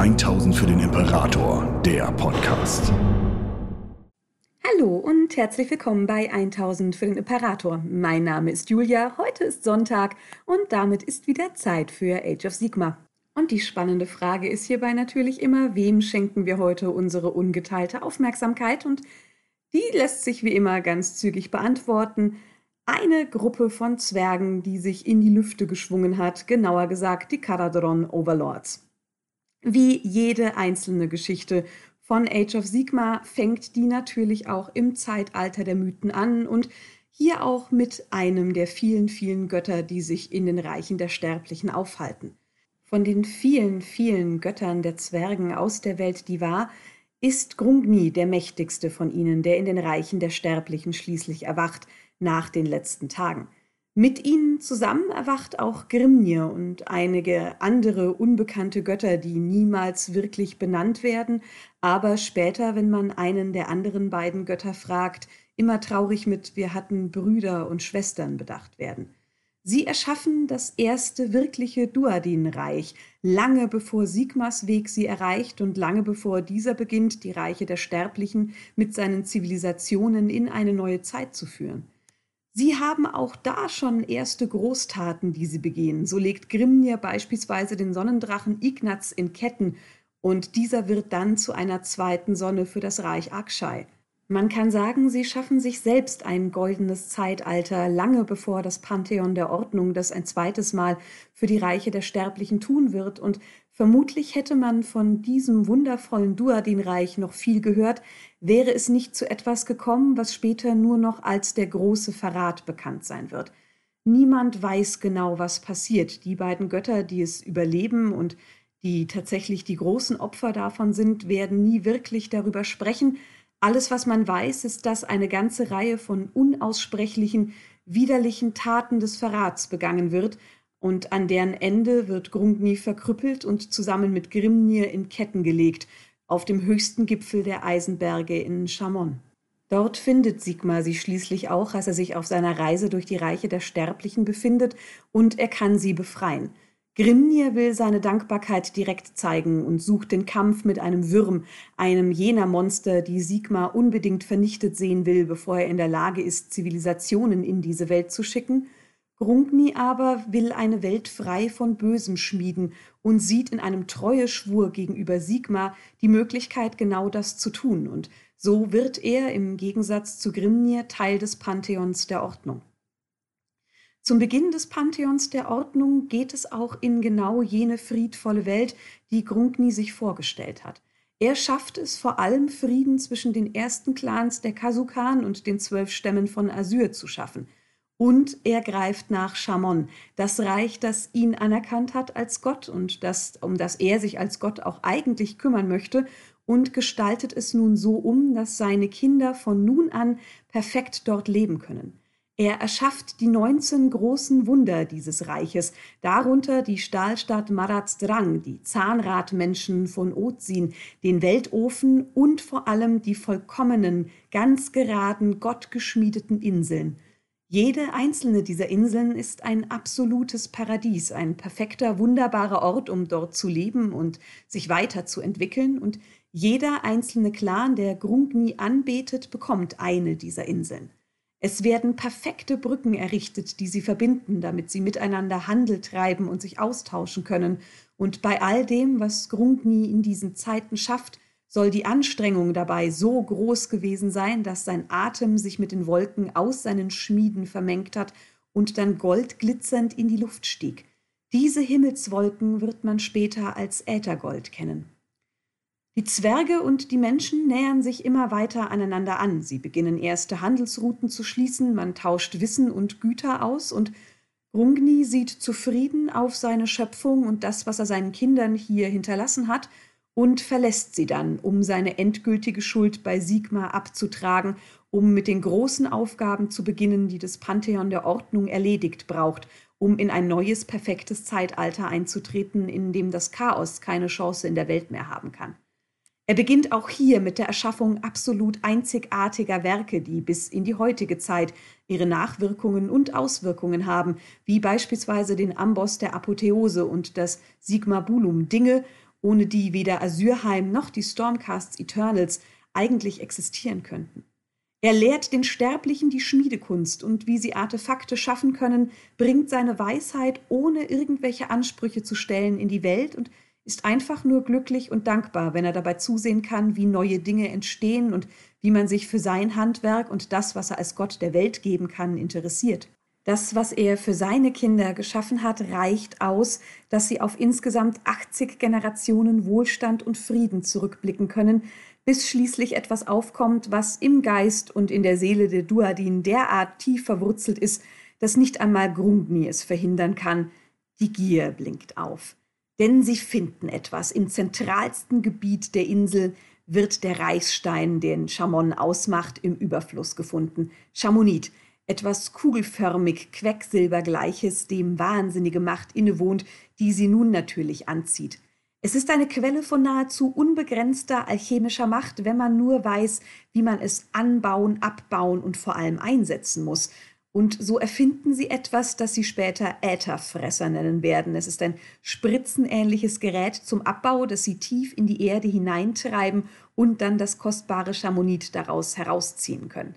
1000 für den Imperator, der Podcast. Hallo und herzlich willkommen bei 1000 für den Imperator. Mein Name ist Julia, heute ist Sonntag und damit ist wieder Zeit für Age of Sigma. Und die spannende Frage ist hierbei natürlich immer, wem schenken wir heute unsere ungeteilte Aufmerksamkeit? Und die lässt sich wie immer ganz zügig beantworten. Eine Gruppe von Zwergen, die sich in die Lüfte geschwungen hat, genauer gesagt die Karadron Overlords. Wie jede einzelne Geschichte von Age of Sigma fängt die natürlich auch im Zeitalter der Mythen an und hier auch mit einem der vielen, vielen Götter, die sich in den Reichen der Sterblichen aufhalten. Von den vielen, vielen Göttern der Zwergen aus der Welt, die war, ist Grungni der mächtigste von ihnen, der in den Reichen der Sterblichen schließlich erwacht nach den letzten Tagen. Mit ihnen zusammen erwacht auch Grimnir und einige andere unbekannte Götter, die niemals wirklich benannt werden, aber später, wenn man einen der anderen beiden Götter fragt, immer traurig mit Wir hatten Brüder und Schwestern bedacht werden. Sie erschaffen das erste wirkliche Duadin-Reich, lange bevor Sigmas Weg sie erreicht und lange bevor dieser beginnt, die Reiche der Sterblichen mit seinen Zivilisationen in eine neue Zeit zu führen. Sie haben auch da schon erste Großtaten, die sie begehen. So legt Grimnir beispielsweise den Sonnendrachen Ignaz in Ketten und dieser wird dann zu einer zweiten Sonne für das Reich Akshai. Man kann sagen, sie schaffen sich selbst ein goldenes Zeitalter, lange bevor das Pantheon der Ordnung das ein zweites Mal für die Reiche der Sterblichen tun wird, und vermutlich hätte man von diesem wundervollen Duadin-Reich noch viel gehört, wäre es nicht zu etwas gekommen, was später nur noch als der große Verrat bekannt sein wird. Niemand weiß genau, was passiert. Die beiden Götter, die es überleben und die tatsächlich die großen Opfer davon sind, werden nie wirklich darüber sprechen, alles, was man weiß, ist, dass eine ganze Reihe von unaussprechlichen, widerlichen Taten des Verrats begangen wird, und an deren Ende wird Grungni verkrüppelt und zusammen mit Grimnir in Ketten gelegt, auf dem höchsten Gipfel der Eisenberge in Chamon. Dort findet Sigmar sie schließlich auch, als er sich auf seiner Reise durch die Reiche der Sterblichen befindet, und er kann sie befreien. Grimnir will seine Dankbarkeit direkt zeigen und sucht den Kampf mit einem Würm, einem jener Monster, die Sigmar unbedingt vernichtet sehen will, bevor er in der Lage ist, Zivilisationen in diese Welt zu schicken. Grungni aber will eine Welt frei von Bösem schmieden und sieht in einem Treueschwur gegenüber Sigmar die Möglichkeit, genau das zu tun, und so wird er im Gegensatz zu Grimnir Teil des Pantheons der Ordnung. Zum Beginn des Pantheons der Ordnung geht es auch in genau jene friedvolle Welt, die Grungni sich vorgestellt hat. Er schafft es vor allem, Frieden zwischen den ersten Clans der Kasukan und den zwölf Stämmen von Asyr zu schaffen. Und er greift nach Chamon, das Reich, das ihn anerkannt hat als Gott und das, um das er sich als Gott auch eigentlich kümmern möchte, und gestaltet es nun so um, dass seine Kinder von nun an perfekt dort leben können. Er erschafft die 19 großen Wunder dieses Reiches, darunter die Stahlstadt Marazdrang, die Zahnradmenschen von Ozin, den Weltofen und vor allem die vollkommenen, ganz geraden, gottgeschmiedeten Inseln. Jede einzelne dieser Inseln ist ein absolutes Paradies, ein perfekter, wunderbarer Ort, um dort zu leben und sich weiterzuentwickeln, und jeder einzelne Clan, der Grungni anbetet, bekommt eine dieser Inseln. Es werden perfekte Brücken errichtet, die sie verbinden, damit sie miteinander Handel treiben und sich austauschen können. Und bei all dem, was Grungni in diesen Zeiten schafft, soll die Anstrengung dabei so groß gewesen sein, dass sein Atem sich mit den Wolken aus seinen Schmieden vermengt hat und dann goldglitzernd in die Luft stieg. Diese Himmelswolken wird man später als Äthergold kennen. Die Zwerge und die Menschen nähern sich immer weiter aneinander an. Sie beginnen erste Handelsrouten zu schließen, man tauscht Wissen und Güter aus und Grungni sieht zufrieden auf seine Schöpfung und das, was er seinen Kindern hier hinterlassen hat, und verlässt sie dann, um seine endgültige Schuld bei Sigmar abzutragen, um mit den großen Aufgaben zu beginnen, die das Pantheon der Ordnung erledigt braucht, um in ein neues, perfektes Zeitalter einzutreten, in dem das Chaos keine Chance in der Welt mehr haben kann. Er beginnt auch hier mit der Erschaffung absolut einzigartiger Werke, die bis in die heutige Zeit ihre Nachwirkungen und Auswirkungen haben, wie beispielsweise den Amboss der Apotheose und das Sigmabulum, Dinge, ohne die weder Azurheim noch die Stormcasts Eternals eigentlich existieren könnten. Er lehrt den Sterblichen die Schmiedekunst und wie sie Artefakte schaffen können, bringt seine Weisheit, ohne irgendwelche Ansprüche zu stellen, in die Welt und ist einfach nur glücklich und dankbar, wenn er dabei zusehen kann, wie neue Dinge entstehen und wie man sich für sein Handwerk und das, was er als Gott der Welt geben kann, interessiert. Das, was er für seine Kinder geschaffen hat, reicht aus, dass sie auf insgesamt 80 Generationen Wohlstand und Frieden zurückblicken können, bis schließlich etwas aufkommt, was im Geist und in der Seele der Duadin derart tief verwurzelt ist, dass nicht einmal Grundni es verhindern kann. Die Gier blinkt auf. Denn sie finden etwas. Im zentralsten Gebiet der Insel wird der Reichsstein, den Chamon ausmacht, im Überfluss gefunden. Chamonit, etwas kugelförmig Quecksilbergleiches, dem wahnsinnige Macht innewohnt, die sie nun natürlich anzieht. Es ist eine Quelle von nahezu unbegrenzter alchemischer Macht, wenn man nur weiß, wie man es anbauen, abbauen und vor allem einsetzen muss. Und so erfinden sie etwas, das sie später Ätherfresser nennen werden. Es ist ein spritzenähnliches Gerät zum Abbau, das sie tief in die Erde hineintreiben und dann das kostbare Chamonit daraus herausziehen können.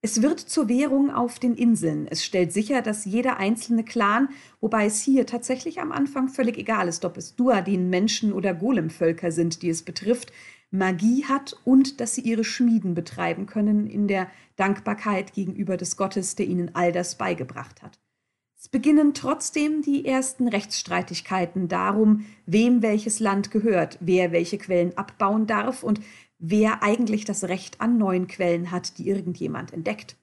Es wird zur Währung auf den Inseln. Es stellt sicher, dass jeder einzelne Clan, wobei es hier tatsächlich am Anfang völlig egal ist, ob es Duadin, Menschen oder Golemvölker sind, die es betrifft, Magie hat und dass sie ihre Schmieden betreiben können in der Dankbarkeit gegenüber des Gottes, der ihnen all das beigebracht hat. Es beginnen trotzdem die ersten Rechtsstreitigkeiten darum, wem welches Land gehört, wer welche Quellen abbauen darf und wer eigentlich das Recht an neuen Quellen hat, die irgendjemand entdeckt.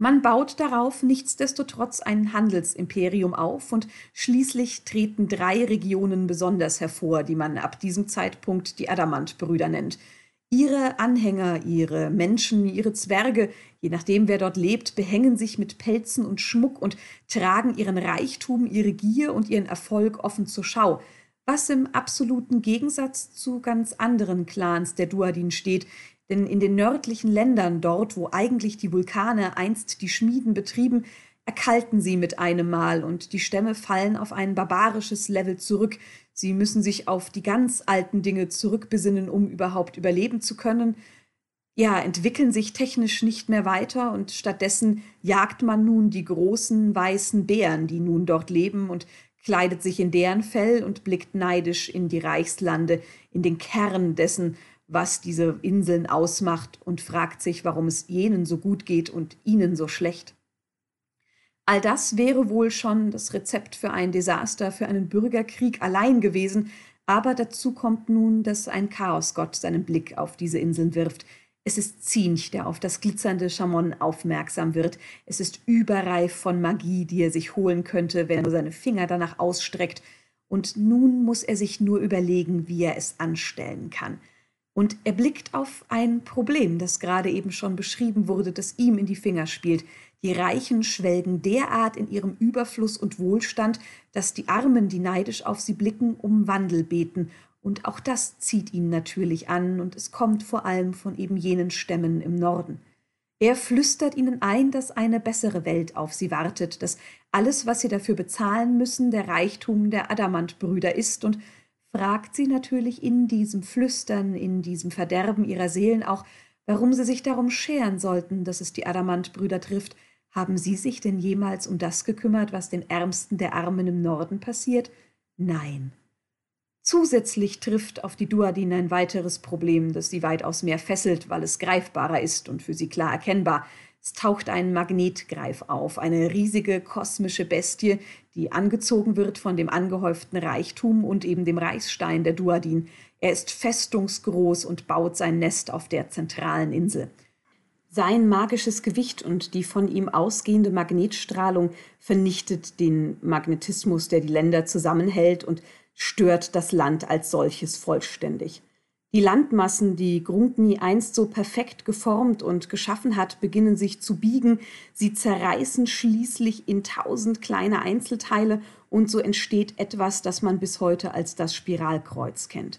Man baut darauf nichtsdestotrotz ein Handelsimperium auf und schließlich treten drei Regionen besonders hervor, die man ab diesem Zeitpunkt die Adamantbrüder nennt. Ihre Anhänger, ihre Menschen, ihre Zwerge, je nachdem wer dort lebt, behängen sich mit Pelzen und Schmuck und tragen ihren Reichtum, ihre Gier und ihren Erfolg offen zur Schau – was im absoluten Gegensatz zu ganz anderen Clans der Duadin steht, denn in den nördlichen Ländern, dort wo eigentlich die Vulkane einst die Schmieden betrieben, erkalten sie mit einem Mal und die Stämme fallen auf ein barbarisches Level zurück. Sie müssen sich auf die ganz alten Dinge zurückbesinnen, um überhaupt überleben zu können. Ja, entwickeln sich technisch nicht mehr weiter und stattdessen jagt man nun die großen weißen Bären, die nun dort leben und kleidet sich in deren Fell und blickt neidisch in die Reichslande, in den Kern dessen, was diese Inseln ausmacht und fragt sich, warum es jenen so gut geht und ihnen so schlecht. All das wäre wohl schon das Rezept für ein Desaster, für einen Bürgerkrieg allein gewesen, aber dazu kommt nun, dass ein Chaosgott seinen Blick auf diese Inseln wirft, es ist Zinch, der auf das glitzernde Chamon aufmerksam wird. Es ist überreif von Magie, die er sich holen könnte, wenn er nur seine Finger danach ausstreckt. Und nun muss er sich nur überlegen, wie er es anstellen kann. Und er blickt auf ein Problem, das gerade eben schon beschrieben wurde, das ihm in die Finger spielt. Die Reichen schwelgen derart in ihrem Überfluss und Wohlstand, dass die Armen, die neidisch auf sie blicken, um Wandel beten und auch das zieht ihn natürlich an, und es kommt vor allem von eben jenen Stämmen im Norden. Er flüstert ihnen ein, dass eine bessere Welt auf sie wartet, dass alles, was sie dafür bezahlen müssen, der Reichtum der Adamantbrüder ist, und fragt sie natürlich in diesem Flüstern, in diesem Verderben ihrer Seelen auch, warum sie sich darum scheren sollten, dass es die Adamantbrüder trifft. Haben sie sich denn jemals um das gekümmert, was den Ärmsten der Armen im Norden passiert? Nein. Zusätzlich trifft auf die Duadin ein weiteres Problem, das sie weitaus mehr fesselt, weil es greifbarer ist und für sie klar erkennbar. Es taucht ein Magnetgreif auf, eine riesige kosmische Bestie, die angezogen wird von dem angehäuften Reichtum und eben dem Reichsstein der Duadin. Er ist festungsgroß und baut sein Nest auf der zentralen Insel. Sein magisches Gewicht und die von ihm ausgehende Magnetstrahlung vernichtet den Magnetismus, der die Länder zusammenhält und stört das Land als solches vollständig. Die Landmassen, die Grunkni einst so perfekt geformt und geschaffen hat, beginnen sich zu biegen, sie zerreißen schließlich in tausend kleine Einzelteile und so entsteht etwas, das man bis heute als das Spiralkreuz kennt.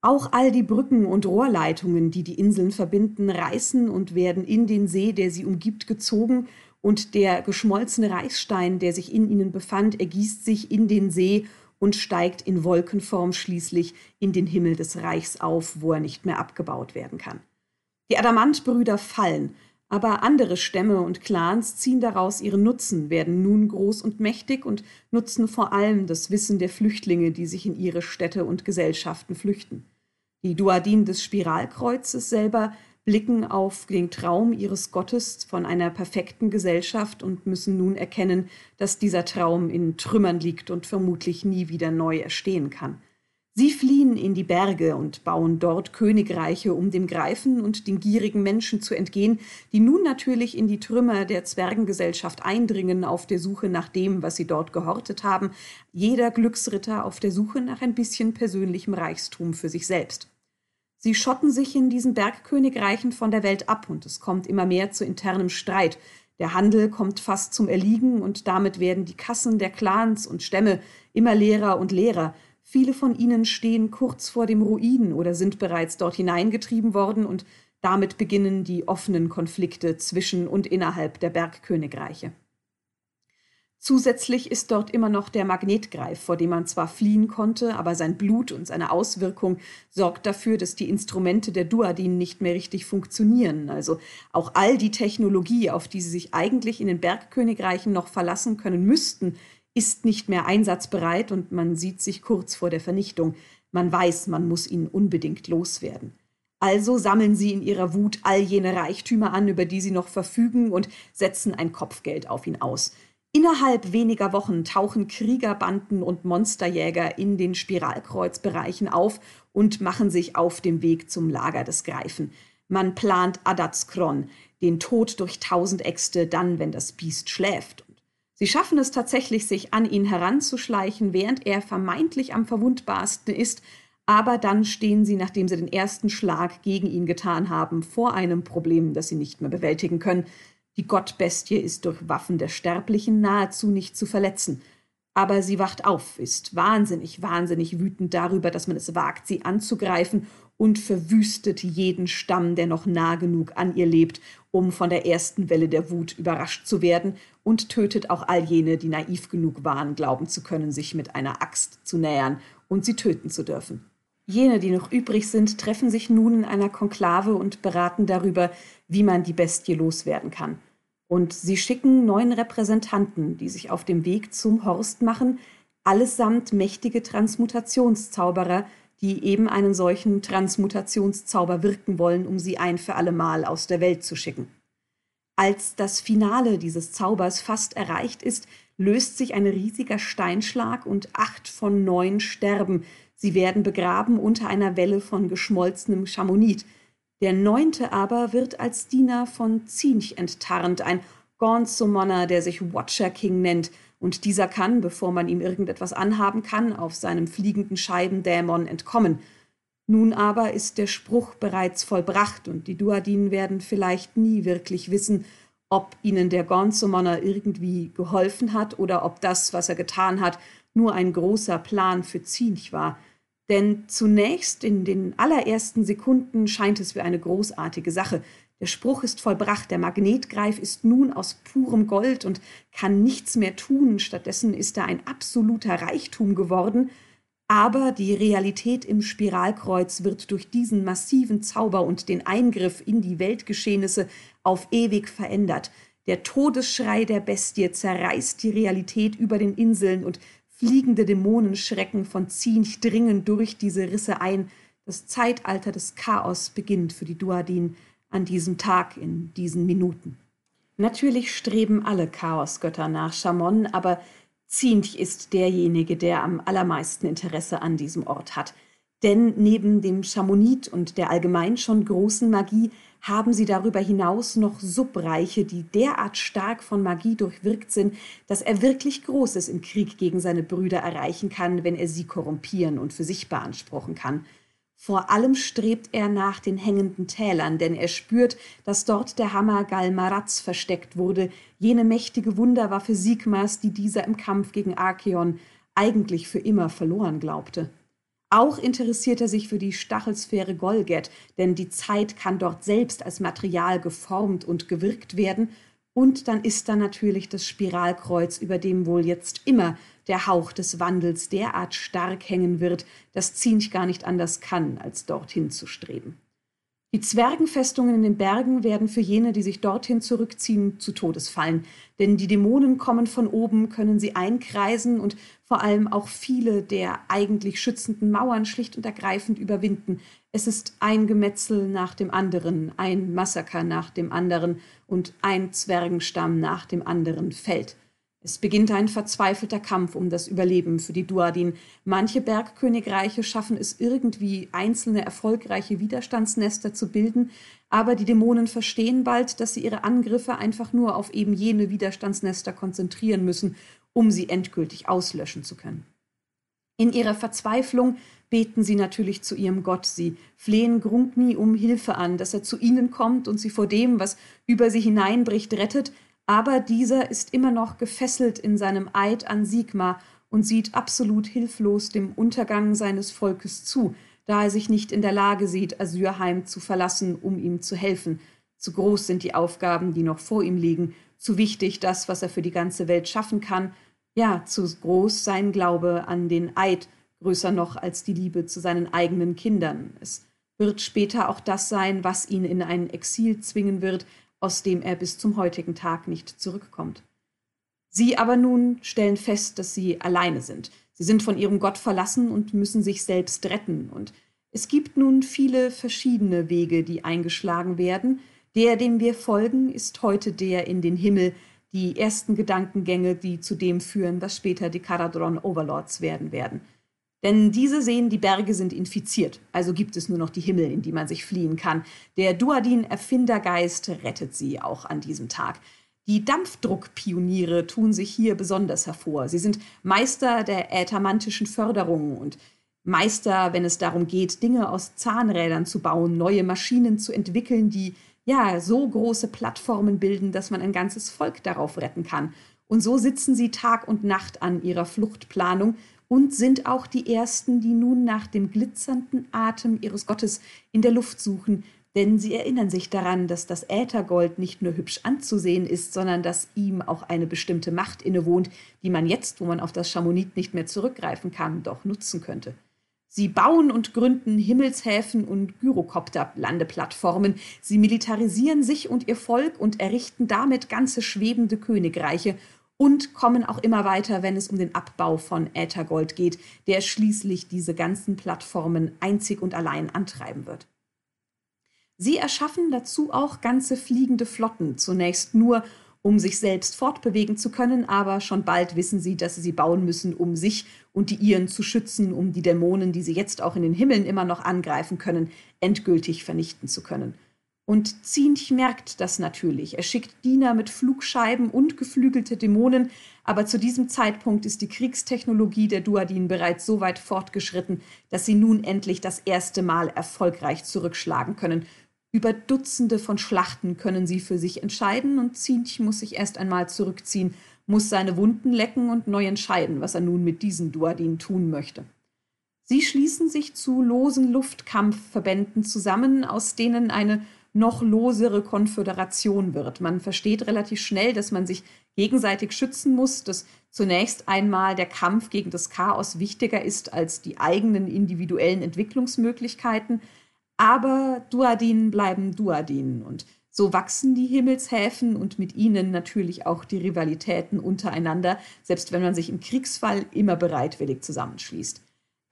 Auch all die Brücken und Rohrleitungen, die die Inseln verbinden, reißen und werden in den See, der sie umgibt, gezogen, und der geschmolzene Reichsstein, der sich in ihnen befand, ergießt sich in den See und steigt in Wolkenform schließlich in den Himmel des Reichs auf, wo er nicht mehr abgebaut werden kann. Die Adamantbrüder fallen, aber andere Stämme und Clans ziehen daraus ihren Nutzen, werden nun groß und mächtig und nutzen vor allem das Wissen der Flüchtlinge, die sich in ihre Städte und Gesellschaften flüchten. Die Duadin des Spiralkreuzes selber blicken auf den Traum ihres Gottes von einer perfekten Gesellschaft und müssen nun erkennen, dass dieser Traum in Trümmern liegt und vermutlich nie wieder neu erstehen kann. Sie fliehen in die Berge und bauen dort Königreiche, um dem Greifen und den gierigen Menschen zu entgehen, die nun natürlich in die Trümmer der Zwergengesellschaft eindringen auf der Suche nach dem, was sie dort gehortet haben, jeder Glücksritter auf der Suche nach ein bisschen persönlichem Reichstum für sich selbst. Sie schotten sich in diesen Bergkönigreichen von der Welt ab und es kommt immer mehr zu internem Streit. Der Handel kommt fast zum Erliegen und damit werden die Kassen der Clans und Stämme immer leerer und leerer, Viele von ihnen stehen kurz vor dem Ruin oder sind bereits dort hineingetrieben worden und damit beginnen die offenen Konflikte zwischen und innerhalb der Bergkönigreiche. Zusätzlich ist dort immer noch der Magnetgreif, vor dem man zwar fliehen konnte, aber sein Blut und seine Auswirkung sorgt dafür, dass die Instrumente der Duadin nicht mehr richtig funktionieren. Also auch all die Technologie, auf die sie sich eigentlich in den Bergkönigreichen noch verlassen können müssten, ist nicht mehr einsatzbereit und man sieht sich kurz vor der Vernichtung. Man weiß, man muss ihn unbedingt loswerden. Also sammeln sie in ihrer Wut all jene Reichtümer an, über die sie noch verfügen, und setzen ein Kopfgeld auf ihn aus. Innerhalb weniger Wochen tauchen Kriegerbanden und Monsterjäger in den Spiralkreuzbereichen auf und machen sich auf dem Weg zum Lager des Greifen. Man plant Adazkron, den Tod durch tausend Äxte, dann, wenn das Biest schläft Sie schaffen es tatsächlich, sich an ihn heranzuschleichen, während er vermeintlich am verwundbarsten ist, aber dann stehen sie, nachdem sie den ersten Schlag gegen ihn getan haben, vor einem Problem, das sie nicht mehr bewältigen können. Die Gottbestie ist durch Waffen der Sterblichen nahezu nicht zu verletzen. Aber sie wacht auf, ist wahnsinnig, wahnsinnig wütend darüber, dass man es wagt, sie anzugreifen und verwüstet jeden Stamm, der noch nah genug an ihr lebt, um von der ersten Welle der Wut überrascht zu werden, und tötet auch all jene, die naiv genug waren, glauben zu können, sich mit einer Axt zu nähern und sie töten zu dürfen. Jene, die noch übrig sind, treffen sich nun in einer Konklave und beraten darüber, wie man die Bestie loswerden kann. Und sie schicken neun Repräsentanten, die sich auf dem Weg zum Horst machen, allesamt mächtige Transmutationszauberer, die eben einen solchen Transmutationszauber wirken wollen, um sie ein für allemal aus der Welt zu schicken. Als das Finale dieses Zaubers fast erreicht ist, löst sich ein riesiger Steinschlag und acht von neun sterben. Sie werden begraben unter einer Welle von geschmolzenem Chamonit. Der neunte aber wird als Diener von Zinch enttarnt, ein Gaunt-Summoner, der sich Watcher King nennt und dieser kann, bevor man ihm irgendetwas anhaben kann, auf seinem fliegenden Scheibendämon entkommen. Nun aber ist der Spruch bereits vollbracht und die Duadinen werden vielleicht nie wirklich wissen, ob ihnen der Gonzomonner irgendwie geholfen hat oder ob das, was er getan hat, nur ein großer Plan für Zinch war. Denn zunächst in den allerersten Sekunden scheint es wie eine großartige Sache. Der Spruch ist vollbracht, der Magnetgreif ist nun aus purem Gold und kann nichts mehr tun, stattdessen ist er ein absoluter Reichtum geworden, aber die Realität im Spiralkreuz wird durch diesen massiven Zauber und den Eingriff in die Weltgeschehnisse auf ewig verändert. Der Todesschrei der Bestie zerreißt die Realität über den Inseln und fliegende Dämonenschrecken von Zinch dringen durch diese Risse ein. Das Zeitalter des Chaos beginnt für die Duadin an diesem Tag, in diesen Minuten. Natürlich streben alle Chaosgötter nach Chamon, aber Zinch ist derjenige, der am allermeisten Interesse an diesem Ort hat. Denn neben dem Chamonit und der allgemein schon großen Magie haben sie darüber hinaus noch Subreiche, die derart stark von Magie durchwirkt sind, dass er wirklich Großes im Krieg gegen seine Brüder erreichen kann, wenn er sie korrumpieren und für sich beanspruchen kann. Vor allem strebt er nach den hängenden Tälern, denn er spürt, dass dort der Hammer Galmaraz versteckt wurde, jene mächtige Wunderwaffe Sigmas, die dieser im Kampf gegen Archeon eigentlich für immer verloren glaubte. Auch interessiert er sich für die Stachelsphäre Golget, denn die Zeit kann dort selbst als Material geformt und gewirkt werden, Und dann ist da natürlich das Spiralkreuz, über dem wohl jetzt immer der Hauch des Wandels derart stark hängen wird, dass Zinch gar nicht anders kann, als dorthin zu streben. Die Zwergenfestungen in den Bergen werden für jene, die sich dorthin zurückziehen, zu Todes fallen. Denn die Dämonen kommen von oben, können sie einkreisen und vor allem auch viele der eigentlich schützenden Mauern schlicht und ergreifend überwinden. Es ist ein Gemetzel nach dem anderen, ein Massaker nach dem anderen und ein Zwergenstamm nach dem anderen fällt. Es beginnt ein verzweifelter Kampf um das Überleben für die Duadin. Manche Bergkönigreiche schaffen es irgendwie, einzelne erfolgreiche Widerstandsnester zu bilden, aber die Dämonen verstehen bald, dass sie ihre Angriffe einfach nur auf eben jene Widerstandsnester konzentrieren müssen, um sie endgültig auslöschen zu können. In ihrer Verzweiflung beten sie natürlich zu ihrem Gott. Sie flehen Grunkni um Hilfe an, dass er zu ihnen kommt und sie vor dem, was über sie hineinbricht, rettet, aber dieser ist immer noch gefesselt in seinem Eid an Sigma und sieht absolut hilflos dem Untergang seines Volkes zu, da er sich nicht in der Lage sieht, Assyrheim zu verlassen, um ihm zu helfen. Zu groß sind die Aufgaben, die noch vor ihm liegen, zu wichtig das, was er für die ganze Welt schaffen kann, ja, zu groß sein Glaube an den Eid, größer noch als die Liebe zu seinen eigenen Kindern. Es wird später auch das sein, was ihn in ein Exil zwingen wird, aus dem er bis zum heutigen Tag nicht zurückkommt. Sie aber nun stellen fest, dass sie alleine sind. Sie sind von ihrem Gott verlassen und müssen sich selbst retten. Und es gibt nun viele verschiedene Wege, die eingeschlagen werden. Der, dem wir folgen, ist heute der in den Himmel, die ersten Gedankengänge, die zu dem führen, was später die Karadron Overlords werden werden. Denn diese sehen, die Berge sind infiziert, also gibt es nur noch die Himmel, in die man sich fliehen kann. Der Duadin-Erfindergeist rettet sie auch an diesem Tag. Die Dampfdruckpioniere tun sich hier besonders hervor. Sie sind Meister der äthermantischen Förderung und Meister, wenn es darum geht, Dinge aus Zahnrädern zu bauen, neue Maschinen zu entwickeln, die ja so große Plattformen bilden, dass man ein ganzes Volk darauf retten kann. Und so sitzen sie Tag und Nacht an ihrer Fluchtplanung und sind auch die Ersten, die nun nach dem glitzernden Atem ihres Gottes in der Luft suchen, denn sie erinnern sich daran, dass das Äthergold nicht nur hübsch anzusehen ist, sondern dass ihm auch eine bestimmte Macht innewohnt, die man jetzt, wo man auf das Chamonit nicht mehr zurückgreifen kann, doch nutzen könnte. Sie bauen und gründen Himmelshäfen und Gyrokopter-Landeplattformen. Sie militarisieren sich und ihr Volk und errichten damit ganze schwebende Königreiche und kommen auch immer weiter, wenn es um den Abbau von Äthergold geht, der schließlich diese ganzen Plattformen einzig und allein antreiben wird. Sie erschaffen dazu auch ganze fliegende Flotten, zunächst nur, um sich selbst fortbewegen zu können, aber schon bald wissen sie, dass sie sie bauen müssen, um sich und die ihren zu schützen, um die Dämonen, die sie jetzt auch in den Himmeln immer noch angreifen können, endgültig vernichten zu können. Und Zinch merkt das natürlich. Er schickt Diener mit Flugscheiben und geflügelte Dämonen, aber zu diesem Zeitpunkt ist die Kriegstechnologie der Duadin bereits so weit fortgeschritten, dass sie nun endlich das erste Mal erfolgreich zurückschlagen können. Über Dutzende von Schlachten können sie für sich entscheiden und Zinch muss sich erst einmal zurückziehen, muss seine Wunden lecken und neu entscheiden, was er nun mit diesen Duadin tun möchte. Sie schließen sich zu losen Luftkampfverbänden zusammen, aus denen eine noch losere Konföderation wird. Man versteht relativ schnell, dass man sich gegenseitig schützen muss, dass zunächst einmal der Kampf gegen das Chaos wichtiger ist als die eigenen individuellen Entwicklungsmöglichkeiten. Aber Duadin bleiben Duadin und so wachsen die Himmelshäfen und mit ihnen natürlich auch die Rivalitäten untereinander, selbst wenn man sich im Kriegsfall immer bereitwillig zusammenschließt.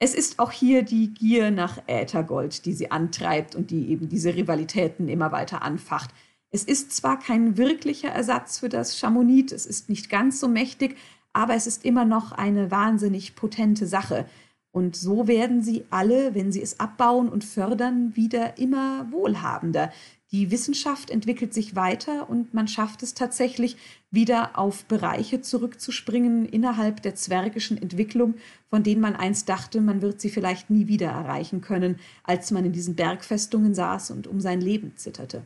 Es ist auch hier die Gier nach Äthergold, die sie antreibt und die eben diese Rivalitäten immer weiter anfacht. Es ist zwar kein wirklicher Ersatz für das Chamonit, es ist nicht ganz so mächtig, aber es ist immer noch eine wahnsinnig potente Sache. Und so werden sie alle, wenn sie es abbauen und fördern, wieder immer wohlhabender. Die Wissenschaft entwickelt sich weiter und man schafft es tatsächlich, wieder auf Bereiche zurückzuspringen innerhalb der zwergischen Entwicklung, von denen man einst dachte, man wird sie vielleicht nie wieder erreichen können, als man in diesen Bergfestungen saß und um sein Leben zitterte.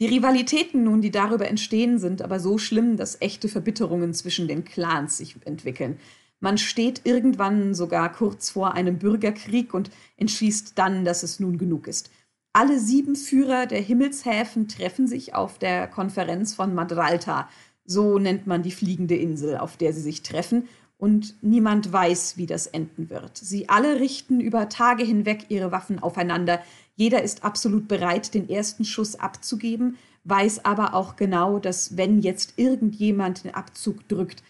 Die Rivalitäten nun, die darüber entstehen, sind aber so schlimm, dass echte Verbitterungen zwischen den Clans sich entwickeln. Man steht irgendwann sogar kurz vor einem Bürgerkrieg und entschließt dann, dass es nun genug ist. Alle sieben Führer der Himmelshäfen treffen sich auf der Konferenz von Madralta. So nennt man die fliegende Insel, auf der sie sich treffen. Und niemand weiß, wie das enden wird. Sie alle richten über Tage hinweg ihre Waffen aufeinander. Jeder ist absolut bereit, den ersten Schuss abzugeben, weiß aber auch genau, dass wenn jetzt irgendjemand den Abzug drückt,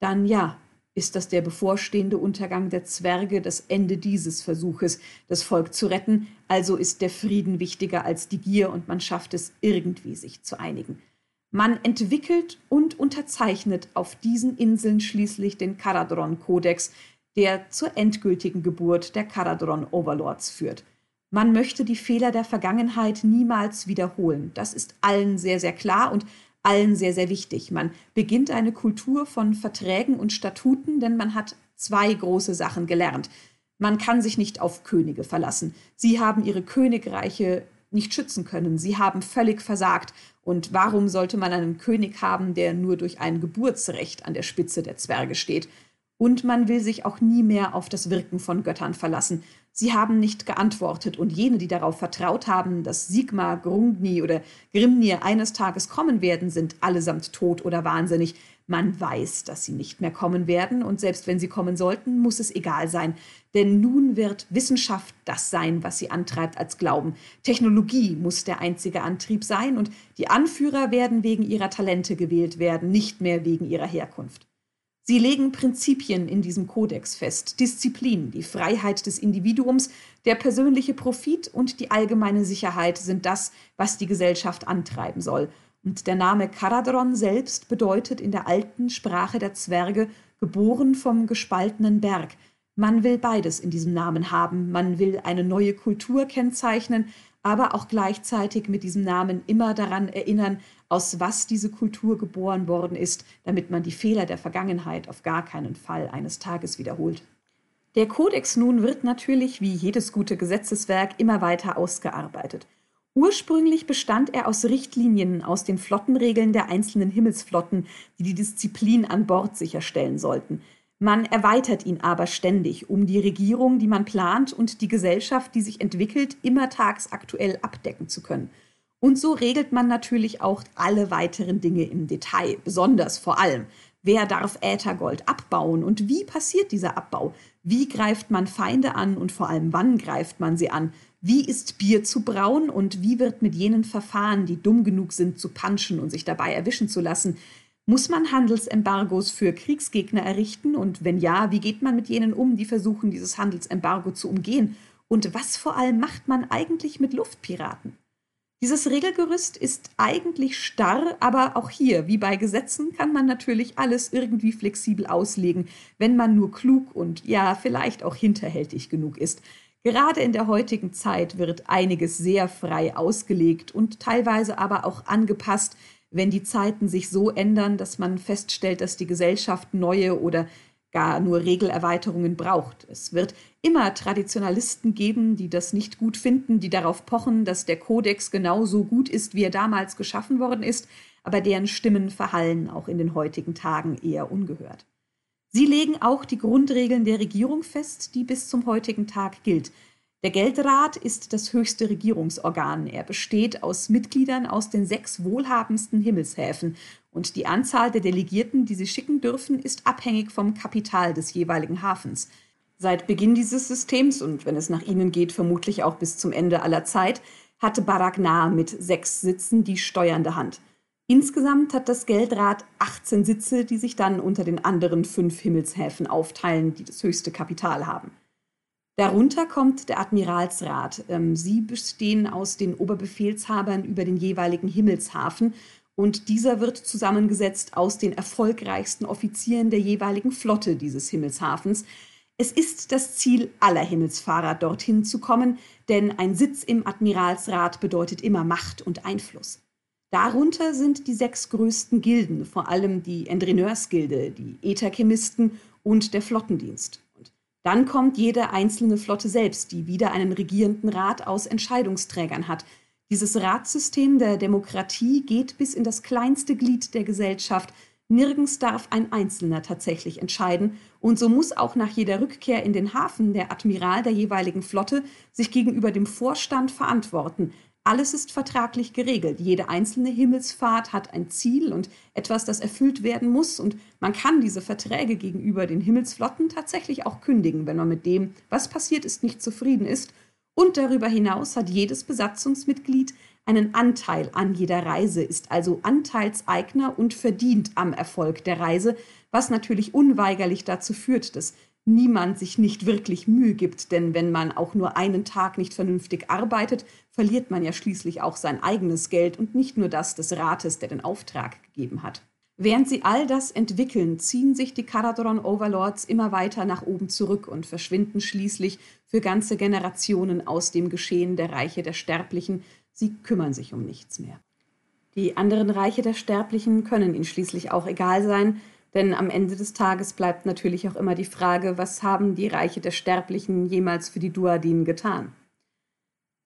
dann ja, ist das der bevorstehende Untergang der Zwerge, das Ende dieses Versuches, das Volk zu retten? Also ist der Frieden wichtiger als die Gier und man schafft es irgendwie, sich zu einigen. Man entwickelt und unterzeichnet auf diesen Inseln schließlich den Karadron-Kodex, der zur endgültigen Geburt der Karadron-Overlords führt. Man möchte die Fehler der Vergangenheit niemals wiederholen. Das ist allen sehr, sehr klar und allen sehr, sehr wichtig. Man beginnt eine Kultur von Verträgen und Statuten, denn man hat zwei große Sachen gelernt. Man kann sich nicht auf Könige verlassen. Sie haben ihre Königreiche nicht schützen können. Sie haben völlig versagt. Und warum sollte man einen König haben, der nur durch ein Geburtsrecht an der Spitze der Zwerge steht? Und man will sich auch nie mehr auf das Wirken von Göttern verlassen. Sie haben nicht geantwortet und jene, die darauf vertraut haben, dass Sigmar, Grundni oder Grimnir eines Tages kommen werden, sind allesamt tot oder wahnsinnig. Man weiß, dass sie nicht mehr kommen werden und selbst wenn sie kommen sollten, muss es egal sein. Denn nun wird Wissenschaft das sein, was sie antreibt als Glauben. Technologie muss der einzige Antrieb sein und die Anführer werden wegen ihrer Talente gewählt werden, nicht mehr wegen ihrer Herkunft. Sie legen Prinzipien in diesem Kodex fest, Disziplin, die Freiheit des Individuums, der persönliche Profit und die allgemeine Sicherheit sind das, was die Gesellschaft antreiben soll. Und der Name Karadron selbst bedeutet in der alten Sprache der Zwerge geboren vom gespaltenen Berg. Man will beides in diesem Namen haben, man will eine neue Kultur kennzeichnen, aber auch gleichzeitig mit diesem Namen immer daran erinnern, aus was diese Kultur geboren worden ist, damit man die Fehler der Vergangenheit auf gar keinen Fall eines Tages wiederholt. Der Kodex nun wird natürlich wie jedes gute Gesetzeswerk immer weiter ausgearbeitet. Ursprünglich bestand er aus Richtlinien aus den Flottenregeln der einzelnen Himmelsflotten, die die Disziplin an Bord sicherstellen sollten. Man erweitert ihn aber ständig, um die Regierung, die man plant, und die Gesellschaft, die sich entwickelt, immer tagsaktuell abdecken zu können. Und so regelt man natürlich auch alle weiteren Dinge im Detail, besonders vor allem. Wer darf Äthergold abbauen und wie passiert dieser Abbau? Wie greift man Feinde an und vor allem wann greift man sie an? Wie ist Bier zu brauen und wie wird mit jenen Verfahren, die dumm genug sind zu punchen und sich dabei erwischen zu lassen, muss man Handelsembargos für Kriegsgegner errichten und wenn ja, wie geht man mit jenen um, die versuchen, dieses Handelsembargo zu umgehen? Und was vor allem macht man eigentlich mit Luftpiraten? Dieses Regelgerüst ist eigentlich starr, aber auch hier, wie bei Gesetzen, kann man natürlich alles irgendwie flexibel auslegen, wenn man nur klug und ja, vielleicht auch hinterhältig genug ist. Gerade in der heutigen Zeit wird einiges sehr frei ausgelegt und teilweise aber auch angepasst, wenn die Zeiten sich so ändern, dass man feststellt, dass die Gesellschaft neue oder gar nur Regelerweiterungen braucht. Es wird immer Traditionalisten geben, die das nicht gut finden, die darauf pochen, dass der Kodex genauso gut ist, wie er damals geschaffen worden ist, aber deren Stimmen verhallen auch in den heutigen Tagen eher ungehört. Sie legen auch die Grundregeln der Regierung fest, die bis zum heutigen Tag gilt. Der Geldrat ist das höchste Regierungsorgan. Er besteht aus Mitgliedern aus den sechs wohlhabendsten Himmelshäfen und die Anzahl der Delegierten, die sie schicken dürfen, ist abhängig vom Kapital des jeweiligen Hafens. Seit Beginn dieses Systems und wenn es nach ihnen geht, vermutlich auch bis zum Ende aller Zeit, hatte Baragnar mit sechs Sitzen die steuernde Hand. Insgesamt hat das Geldrad 18 Sitze, die sich dann unter den anderen fünf Himmelshäfen aufteilen, die das höchste Kapital haben. Darunter kommt der Admiralsrat. Ähm, sie bestehen aus den Oberbefehlshabern über den jeweiligen Himmelshafen und dieser wird zusammengesetzt aus den erfolgreichsten Offizieren der jeweiligen Flotte dieses Himmelshafens. Es ist das Ziel aller Himmelsfahrer, dorthin zu kommen, denn ein Sitz im Admiralsrat bedeutet immer Macht und Einfluss. Darunter sind die sechs größten Gilden, vor allem die Endrineursgilde, die Ätherchemisten und der Flottendienst. Und dann kommt jede einzelne Flotte selbst, die wieder einen regierenden Rat aus Entscheidungsträgern hat, dieses Ratssystem der Demokratie geht bis in das kleinste Glied der Gesellschaft, Nirgends darf ein Einzelner tatsächlich entscheiden, und so muss auch nach jeder Rückkehr in den Hafen der Admiral der jeweiligen Flotte sich gegenüber dem Vorstand verantworten. Alles ist vertraglich geregelt. Jede einzelne Himmelsfahrt hat ein Ziel und etwas, das erfüllt werden muss, und man kann diese Verträge gegenüber den Himmelsflotten tatsächlich auch kündigen, wenn man mit dem, was passiert ist, nicht zufrieden ist. Und darüber hinaus hat jedes Besatzungsmitglied einen Anteil an jeder Reise, ist also Anteilseigner und verdient am Erfolg der Reise, was natürlich unweigerlich dazu führt, dass niemand sich nicht wirklich Mühe gibt, denn wenn man auch nur einen Tag nicht vernünftig arbeitet, verliert man ja schließlich auch sein eigenes Geld und nicht nur das des Rates, der den Auftrag gegeben hat. Während sie all das entwickeln, ziehen sich die Karadron Overlords immer weiter nach oben zurück und verschwinden schließlich für ganze Generationen aus dem Geschehen der Reiche der Sterblichen, Sie kümmern sich um nichts mehr. Die anderen Reiche der Sterblichen können ihnen schließlich auch egal sein, denn am Ende des Tages bleibt natürlich auch immer die Frage, was haben die Reiche der Sterblichen jemals für die Duadin getan?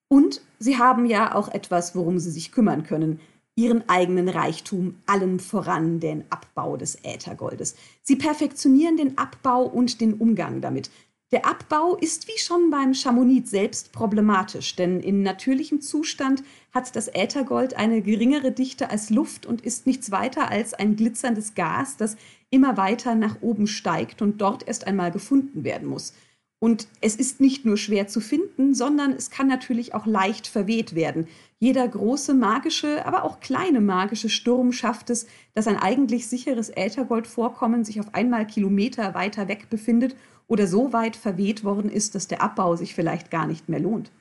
Und sie haben ja auch etwas, worum sie sich kümmern können, ihren eigenen Reichtum, allen voran den Abbau des Äthergoldes. Sie perfektionieren den Abbau und den Umgang damit. Der Abbau ist wie schon beim Chamonit selbst problematisch, denn in natürlichem Zustand hat das Äthergold eine geringere Dichte als Luft und ist nichts weiter als ein glitzerndes Gas, das immer weiter nach oben steigt und dort erst einmal gefunden werden muss. Und es ist nicht nur schwer zu finden, sondern es kann natürlich auch leicht verweht werden. Jeder große magische, aber auch kleine magische Sturm schafft es, dass ein eigentlich sicheres Äthergoldvorkommen sich auf einmal Kilometer weiter weg befindet oder so weit verweht worden ist, dass der Abbau sich vielleicht gar nicht mehr lohnt.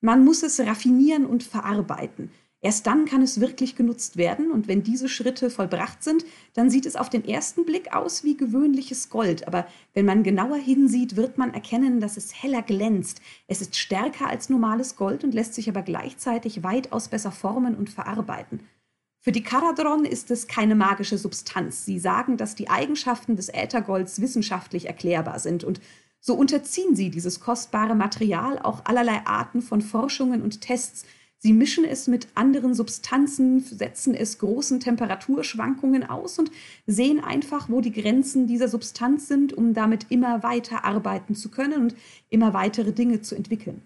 Man muss es raffinieren und verarbeiten. Erst dann kann es wirklich genutzt werden und wenn diese Schritte vollbracht sind, dann sieht es auf den ersten Blick aus wie gewöhnliches Gold, aber wenn man genauer hinsieht, wird man erkennen, dass es heller glänzt. Es ist stärker als normales Gold und lässt sich aber gleichzeitig weitaus besser formen und verarbeiten. Für die Karadron ist es keine magische Substanz. Sie sagen, dass die Eigenschaften des Äthergolds wissenschaftlich erklärbar sind und so unterziehen sie dieses kostbare Material auch allerlei Arten von Forschungen und Tests. Sie mischen es mit anderen Substanzen, setzen es großen Temperaturschwankungen aus und sehen einfach, wo die Grenzen dieser Substanz sind, um damit immer weiter arbeiten zu können und immer weitere Dinge zu entwickeln.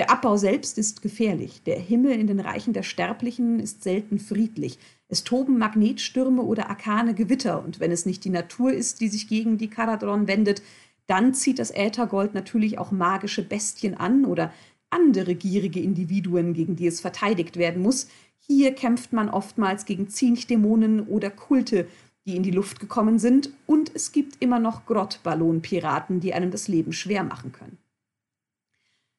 Der Abbau selbst ist gefährlich. Der Himmel in den Reichen der Sterblichen ist selten friedlich. Es toben Magnetstürme oder arkane Gewitter, und wenn es nicht die Natur ist, die sich gegen die Karadron wendet, dann zieht das Äthergold natürlich auch magische Bestien an oder andere gierige Individuen, gegen die es verteidigt werden muss. Hier kämpft man oftmals gegen Zinchdämonen oder Kulte, die in die Luft gekommen sind, und es gibt immer noch Grottballonpiraten, die einem das Leben schwer machen können.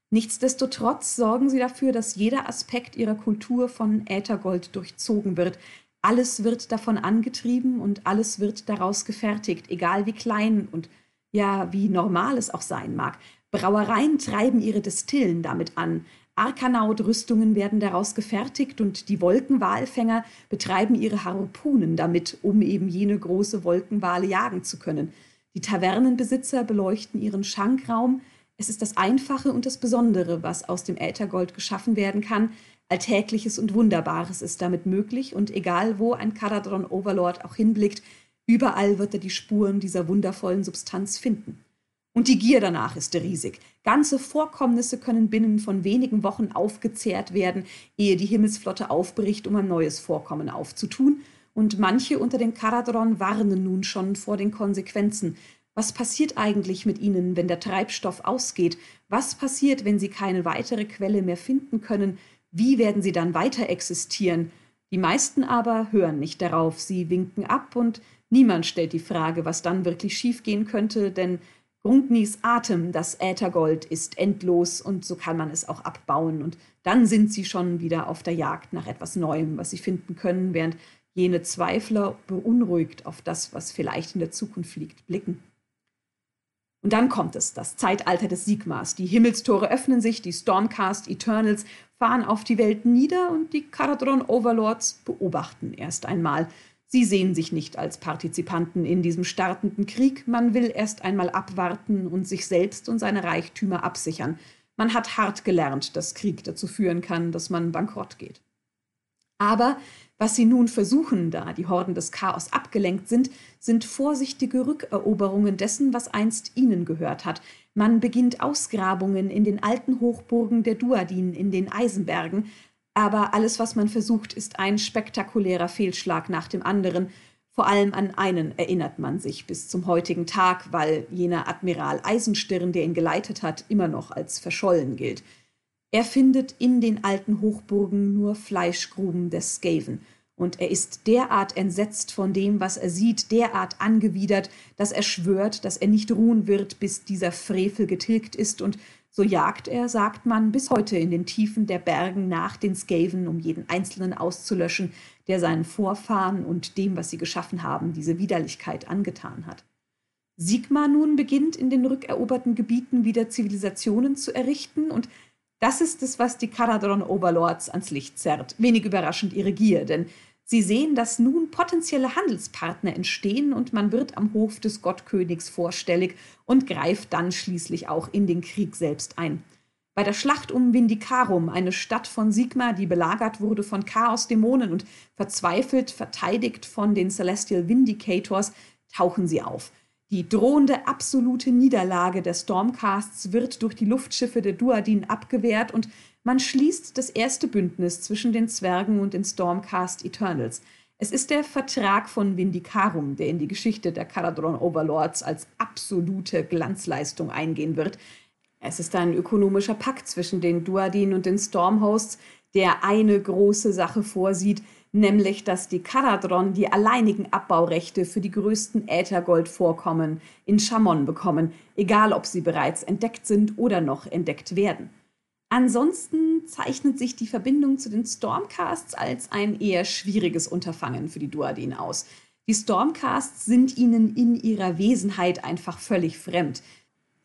Nichtsdestotrotz sorgen sie dafür, dass jeder Aspekt ihrer Kultur von Äthergold durchzogen wird. Alles wird davon angetrieben und alles wird daraus gefertigt, egal wie klein und ja, wie normal es auch sein mag. Brauereien treiben ihre Destillen damit an. Arkanaut-Rüstungen werden daraus gefertigt und die Wolkenwalfänger betreiben ihre Harpunen damit, um eben jene große Wolkenwale jagen zu können. Die Tavernenbesitzer beleuchten ihren Schankraum, es ist das Einfache und das Besondere, was aus dem Äthergold geschaffen werden kann. Alltägliches und Wunderbares ist damit möglich und egal wo ein Karadron Overlord auch hinblickt, überall wird er die Spuren dieser wundervollen Substanz finden. Und die Gier danach ist riesig. Ganze Vorkommnisse können binnen von wenigen Wochen aufgezehrt werden, ehe die Himmelsflotte aufbricht, um ein neues Vorkommen aufzutun. Und manche unter den Karadron warnen nun schon vor den Konsequenzen, was passiert eigentlich mit ihnen, wenn der Treibstoff ausgeht? Was passiert, wenn sie keine weitere Quelle mehr finden können? Wie werden sie dann weiter existieren? Die meisten aber hören nicht darauf, sie winken ab und niemand stellt die Frage, was dann wirklich schiefgehen könnte, denn Grundnis Atem, das Äthergold, ist endlos und so kann man es auch abbauen und dann sind sie schon wieder auf der Jagd nach etwas Neuem, was sie finden können, während jene Zweifler beunruhigt auf das, was vielleicht in der Zukunft liegt, blicken. Und dann kommt es, das Zeitalter des Sigmas. Die Himmelstore öffnen sich, die Stormcast Eternals fahren auf die Welt nieder und die Caradron Overlords beobachten erst einmal. Sie sehen sich nicht als Partizipanten in diesem startenden Krieg. Man will erst einmal abwarten und sich selbst und seine Reichtümer absichern. Man hat hart gelernt, dass Krieg dazu führen kann, dass man bankrott geht. Aber Was sie nun versuchen, da die Horden des Chaos abgelenkt sind, sind vorsichtige Rückeroberungen dessen, was einst ihnen gehört hat. Man beginnt Ausgrabungen in den alten Hochburgen der Duadin in den Eisenbergen, aber alles, was man versucht, ist ein spektakulärer Fehlschlag nach dem anderen. Vor allem an einen erinnert man sich bis zum heutigen Tag, weil jener Admiral Eisenstirn, der ihn geleitet hat, immer noch als verschollen gilt. Er findet in den alten Hochburgen nur Fleischgruben des Skaven. Und er ist derart entsetzt von dem, was er sieht, derart angewidert, dass er schwört, dass er nicht ruhen wird, bis dieser Frevel getilgt ist. Und so jagt er, sagt man, bis heute in den Tiefen der Bergen nach den Skaven, um jeden Einzelnen auszulöschen, der seinen Vorfahren und dem, was sie geschaffen haben, diese Widerlichkeit angetan hat. Sigmar nun beginnt in den rückeroberten Gebieten wieder Zivilisationen zu errichten und das ist es, was die Karadron-Overlords ans Licht zerrt. Wenig überraschend ihre Gier, denn sie sehen, dass nun potenzielle Handelspartner entstehen und man wird am Hof des Gottkönigs vorstellig und greift dann schließlich auch in den Krieg selbst ein. Bei der Schlacht um Vindicarum, eine Stadt von Sigma, die belagert wurde von Chaos-Dämonen und verzweifelt verteidigt von den Celestial Vindicators, tauchen sie auf. Die drohende absolute Niederlage der Stormcasts wird durch die Luftschiffe der Duadin abgewehrt und man schließt das erste Bündnis zwischen den Zwergen und den Stormcast Eternals. Es ist der Vertrag von Vindicarum, der in die Geschichte der Caradron Overlords als absolute Glanzleistung eingehen wird. Es ist ein ökonomischer Pakt zwischen den Duadin und den Stormhosts, der eine große Sache vorsieht, nämlich dass die Karadron die alleinigen Abbaurechte für die größten Äthergoldvorkommen in Chamon bekommen, egal ob sie bereits entdeckt sind oder noch entdeckt werden. Ansonsten zeichnet sich die Verbindung zu den Stormcasts als ein eher schwieriges Unterfangen für die Duadin aus. Die Stormcasts sind ihnen in ihrer Wesenheit einfach völlig fremd.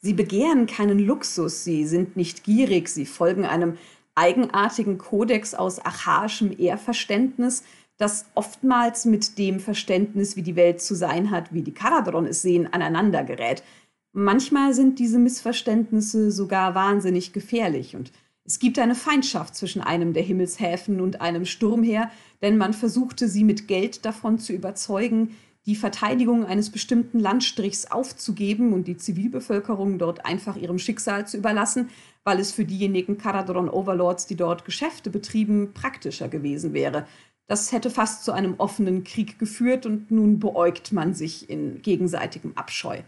Sie begehren keinen Luxus, sie sind nicht gierig, sie folgen einem eigenartigen Kodex aus archaischem Ehrverständnis, das oftmals mit dem Verständnis, wie die Welt zu sein hat, wie die Karadron es sehen, aneinandergerät. Manchmal sind diese Missverständnisse sogar wahnsinnig gefährlich und es gibt eine Feindschaft zwischen einem der Himmelshäfen und einem Sturmheer, denn man versuchte sie mit Geld davon zu überzeugen, die Verteidigung eines bestimmten Landstrichs aufzugeben und die Zivilbevölkerung dort einfach ihrem Schicksal zu überlassen, weil es für diejenigen Karadron Overlords, die dort Geschäfte betrieben, praktischer gewesen wäre. Das hätte fast zu einem offenen Krieg geführt und nun beäugt man sich in gegenseitigem Abscheu.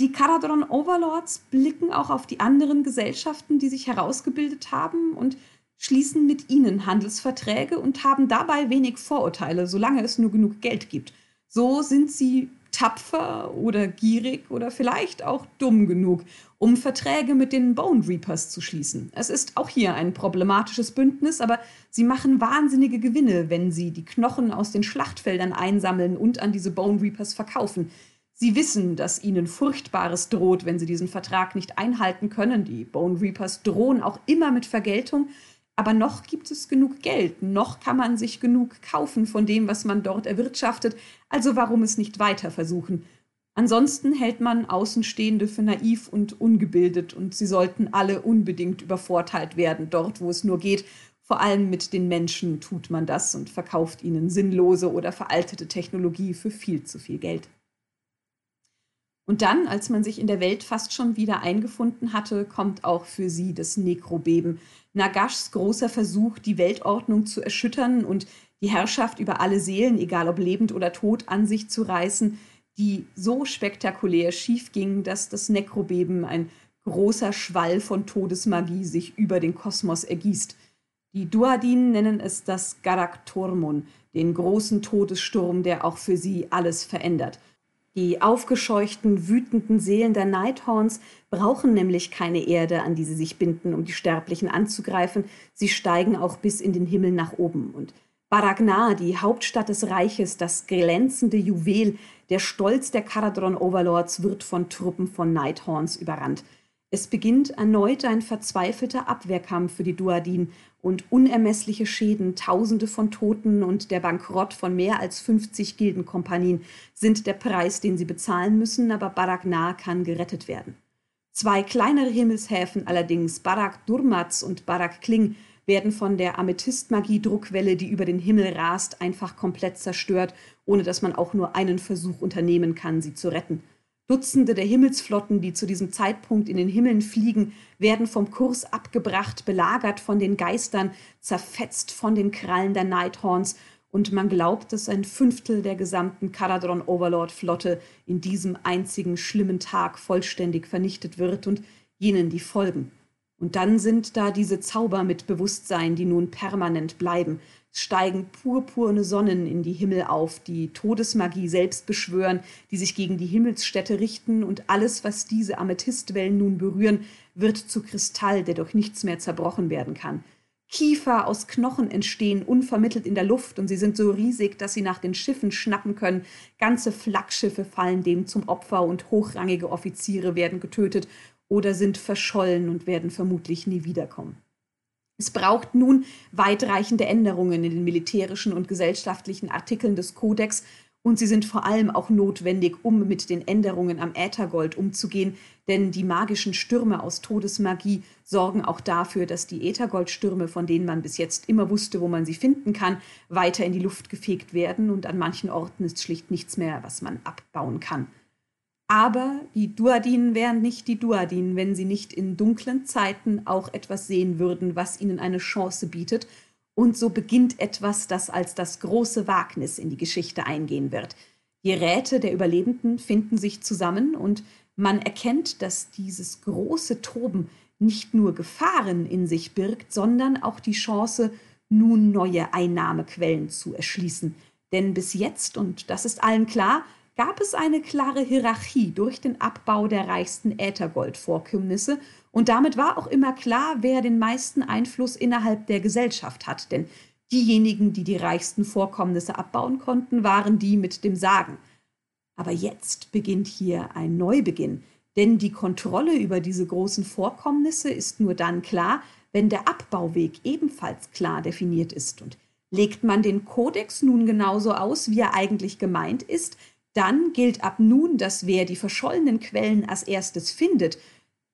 Die Karadron Overlords blicken auch auf die anderen Gesellschaften, die sich herausgebildet haben und schließen mit ihnen Handelsverträge und haben dabei wenig Vorurteile, solange es nur genug Geld gibt. So sind sie tapfer oder gierig oder vielleicht auch dumm genug, um Verträge mit den Bone Reapers zu schließen. Es ist auch hier ein problematisches Bündnis, aber sie machen wahnsinnige Gewinne, wenn sie die Knochen aus den Schlachtfeldern einsammeln und an diese Bone Reapers verkaufen. Sie wissen, dass ihnen Furchtbares droht, wenn sie diesen Vertrag nicht einhalten können. Die Bone Reapers drohen auch immer mit Vergeltung, aber noch gibt es genug Geld, noch kann man sich genug kaufen von dem, was man dort erwirtschaftet, also warum es nicht weiter versuchen? Ansonsten hält man Außenstehende für naiv und ungebildet und sie sollten alle unbedingt übervorteilt werden, dort wo es nur geht. Vor allem mit den Menschen tut man das und verkauft ihnen sinnlose oder veraltete Technologie für viel zu viel Geld. Und dann, als man sich in der Welt fast schon wieder eingefunden hatte, kommt auch für sie das Nekrobeben. Nagashs großer Versuch, die Weltordnung zu erschüttern und die Herrschaft über alle Seelen, egal ob lebend oder tot, an sich zu reißen, die so spektakulär schief ging, dass das Nekrobeben ein großer Schwall von Todesmagie sich über den Kosmos ergießt. Die Duadinen nennen es das Garaktormon, den großen Todessturm, der auch für sie alles verändert. Die aufgescheuchten, wütenden Seelen der Nighthorns brauchen nämlich keine Erde, an die sie sich binden, um die Sterblichen anzugreifen. Sie steigen auch bis in den Himmel nach oben. Und Baragnar, die Hauptstadt des Reiches, das glänzende Juwel, der Stolz der Karadron Overlords, wird von Truppen von Nighthorns überrannt. Es beginnt erneut ein verzweifelter Abwehrkampf für die Duadin und unermessliche Schäden, Tausende von Toten und der Bankrott von mehr als 50 Gildenkompanien sind der Preis, den sie bezahlen müssen, aber Barak-Nar kann gerettet werden. Zwei kleinere Himmelshäfen allerdings, Barak Durmaz und Barak Kling, werden von der Amethystmagie-Druckwelle, die über den Himmel rast, einfach komplett zerstört, ohne dass man auch nur einen Versuch unternehmen kann, sie zu retten. Dutzende der Himmelsflotten, die zu diesem Zeitpunkt in den Himmeln fliegen, werden vom Kurs abgebracht, belagert von den Geistern, zerfetzt von den Krallen der Nighthorns und man glaubt, dass ein Fünftel der gesamten Caradron Overlord Flotte in diesem einzigen schlimmen Tag vollständig vernichtet wird und jenen, die folgen. Und dann sind da diese Zauber mit Bewusstsein, die nun permanent bleiben. Steigen purpurne Sonnen in die Himmel auf, die Todesmagie selbst beschwören, die sich gegen die Himmelsstädte richten, und alles, was diese Amethystwellen nun berühren, wird zu Kristall, der durch nichts mehr zerbrochen werden kann. Kiefer aus Knochen entstehen unvermittelt in der Luft und sie sind so riesig, dass sie nach den Schiffen schnappen können. Ganze Flaggschiffe fallen dem zum Opfer und hochrangige Offiziere werden getötet oder sind verschollen und werden vermutlich nie wiederkommen. Es braucht nun weitreichende Änderungen in den militärischen und gesellschaftlichen Artikeln des Kodex, und sie sind vor allem auch notwendig, um mit den Änderungen am Äthergold umzugehen, denn die magischen Stürme aus Todesmagie sorgen auch dafür, dass die Äthergoldstürme, von denen man bis jetzt immer wusste, wo man sie finden kann, weiter in die Luft gefegt werden und an manchen Orten ist schlicht nichts mehr, was man abbauen kann. Aber die Duadinen wären nicht die Duadinen, wenn sie nicht in dunklen Zeiten auch etwas sehen würden, was ihnen eine Chance bietet und so beginnt etwas, das als das große Wagnis in die Geschichte eingehen wird. Die Räte der Überlebenden finden sich zusammen und man erkennt, dass dieses große Toben nicht nur Gefahren in sich birgt, sondern auch die Chance, nun neue Einnahmequellen zu erschließen. Denn bis jetzt, und das ist allen klar, gab es eine klare Hierarchie durch den Abbau der reichsten Äthergoldvorkommnisse und damit war auch immer klar, wer den meisten Einfluss innerhalb der Gesellschaft hat, denn diejenigen, die die reichsten Vorkommnisse abbauen konnten, waren die mit dem Sagen. Aber jetzt beginnt hier ein Neubeginn, denn die Kontrolle über diese großen Vorkommnisse ist nur dann klar, wenn der Abbauweg ebenfalls klar definiert ist. Und legt man den Kodex nun genauso aus, wie er eigentlich gemeint ist, dann gilt ab nun, dass wer die verschollenen Quellen als erstes findet,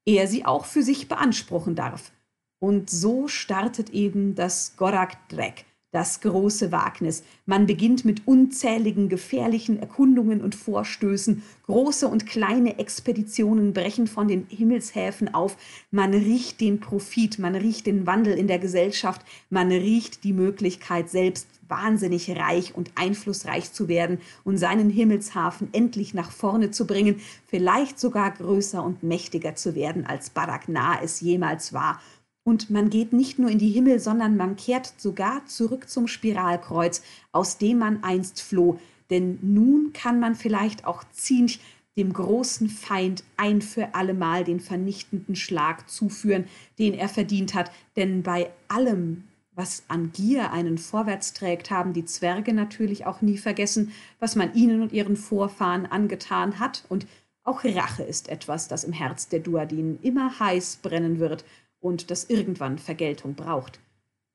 er sie auch für sich beanspruchen darf. Und so startet eben das Gorak-Drek, das große Wagnis. Man beginnt mit unzähligen gefährlichen Erkundungen und Vorstößen. Große und kleine Expeditionen brechen von den Himmelshäfen auf. Man riecht den Profit, man riecht den Wandel in der Gesellschaft, man riecht die Möglichkeit, selbst wahnsinnig reich und einflussreich zu werden und seinen Himmelshafen endlich nach vorne zu bringen, vielleicht sogar größer und mächtiger zu werden, als Barak Nah es jemals war. Und man geht nicht nur in die Himmel, sondern man kehrt sogar zurück zum Spiralkreuz, aus dem man einst floh. Denn nun kann man vielleicht auch ziemlich dem großen Feind ein für allemal den vernichtenden Schlag zuführen, den er verdient hat. Denn bei allem, was an Gier einen vorwärts trägt, haben die Zwerge natürlich auch nie vergessen, was man ihnen und ihren Vorfahren angetan hat. Und auch Rache ist etwas, das im Herz der Duadinen immer heiß brennen wird und das irgendwann Vergeltung braucht.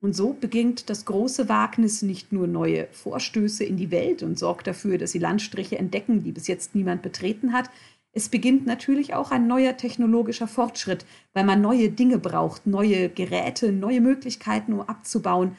Und so beginnt das große Wagnis nicht nur neue Vorstöße in die Welt und sorgt dafür, dass sie Landstriche entdecken, die bis jetzt niemand betreten hat, es beginnt natürlich auch ein neuer technologischer Fortschritt, weil man neue Dinge braucht, neue Geräte, neue Möglichkeiten, um abzubauen.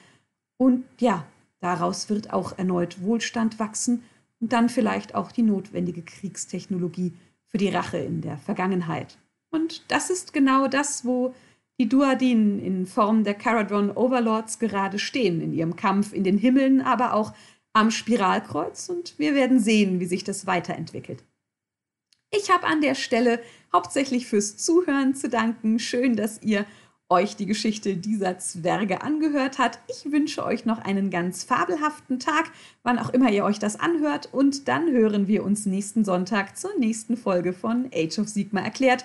Und ja, daraus wird auch erneut Wohlstand wachsen und dann vielleicht auch die notwendige Kriegstechnologie für die Rache in der Vergangenheit. Und das ist genau das, wo die Duadinen in Form der Caradron Overlords gerade stehen, in ihrem Kampf in den Himmeln, aber auch am Spiralkreuz. Und wir werden sehen, wie sich das weiterentwickelt. Ich habe an der Stelle hauptsächlich fürs Zuhören zu danken. Schön, dass ihr euch die Geschichte dieser Zwerge angehört habt. Ich wünsche euch noch einen ganz fabelhaften Tag, wann auch immer ihr euch das anhört. Und dann hören wir uns nächsten Sonntag zur nächsten Folge von Age of Sigma erklärt.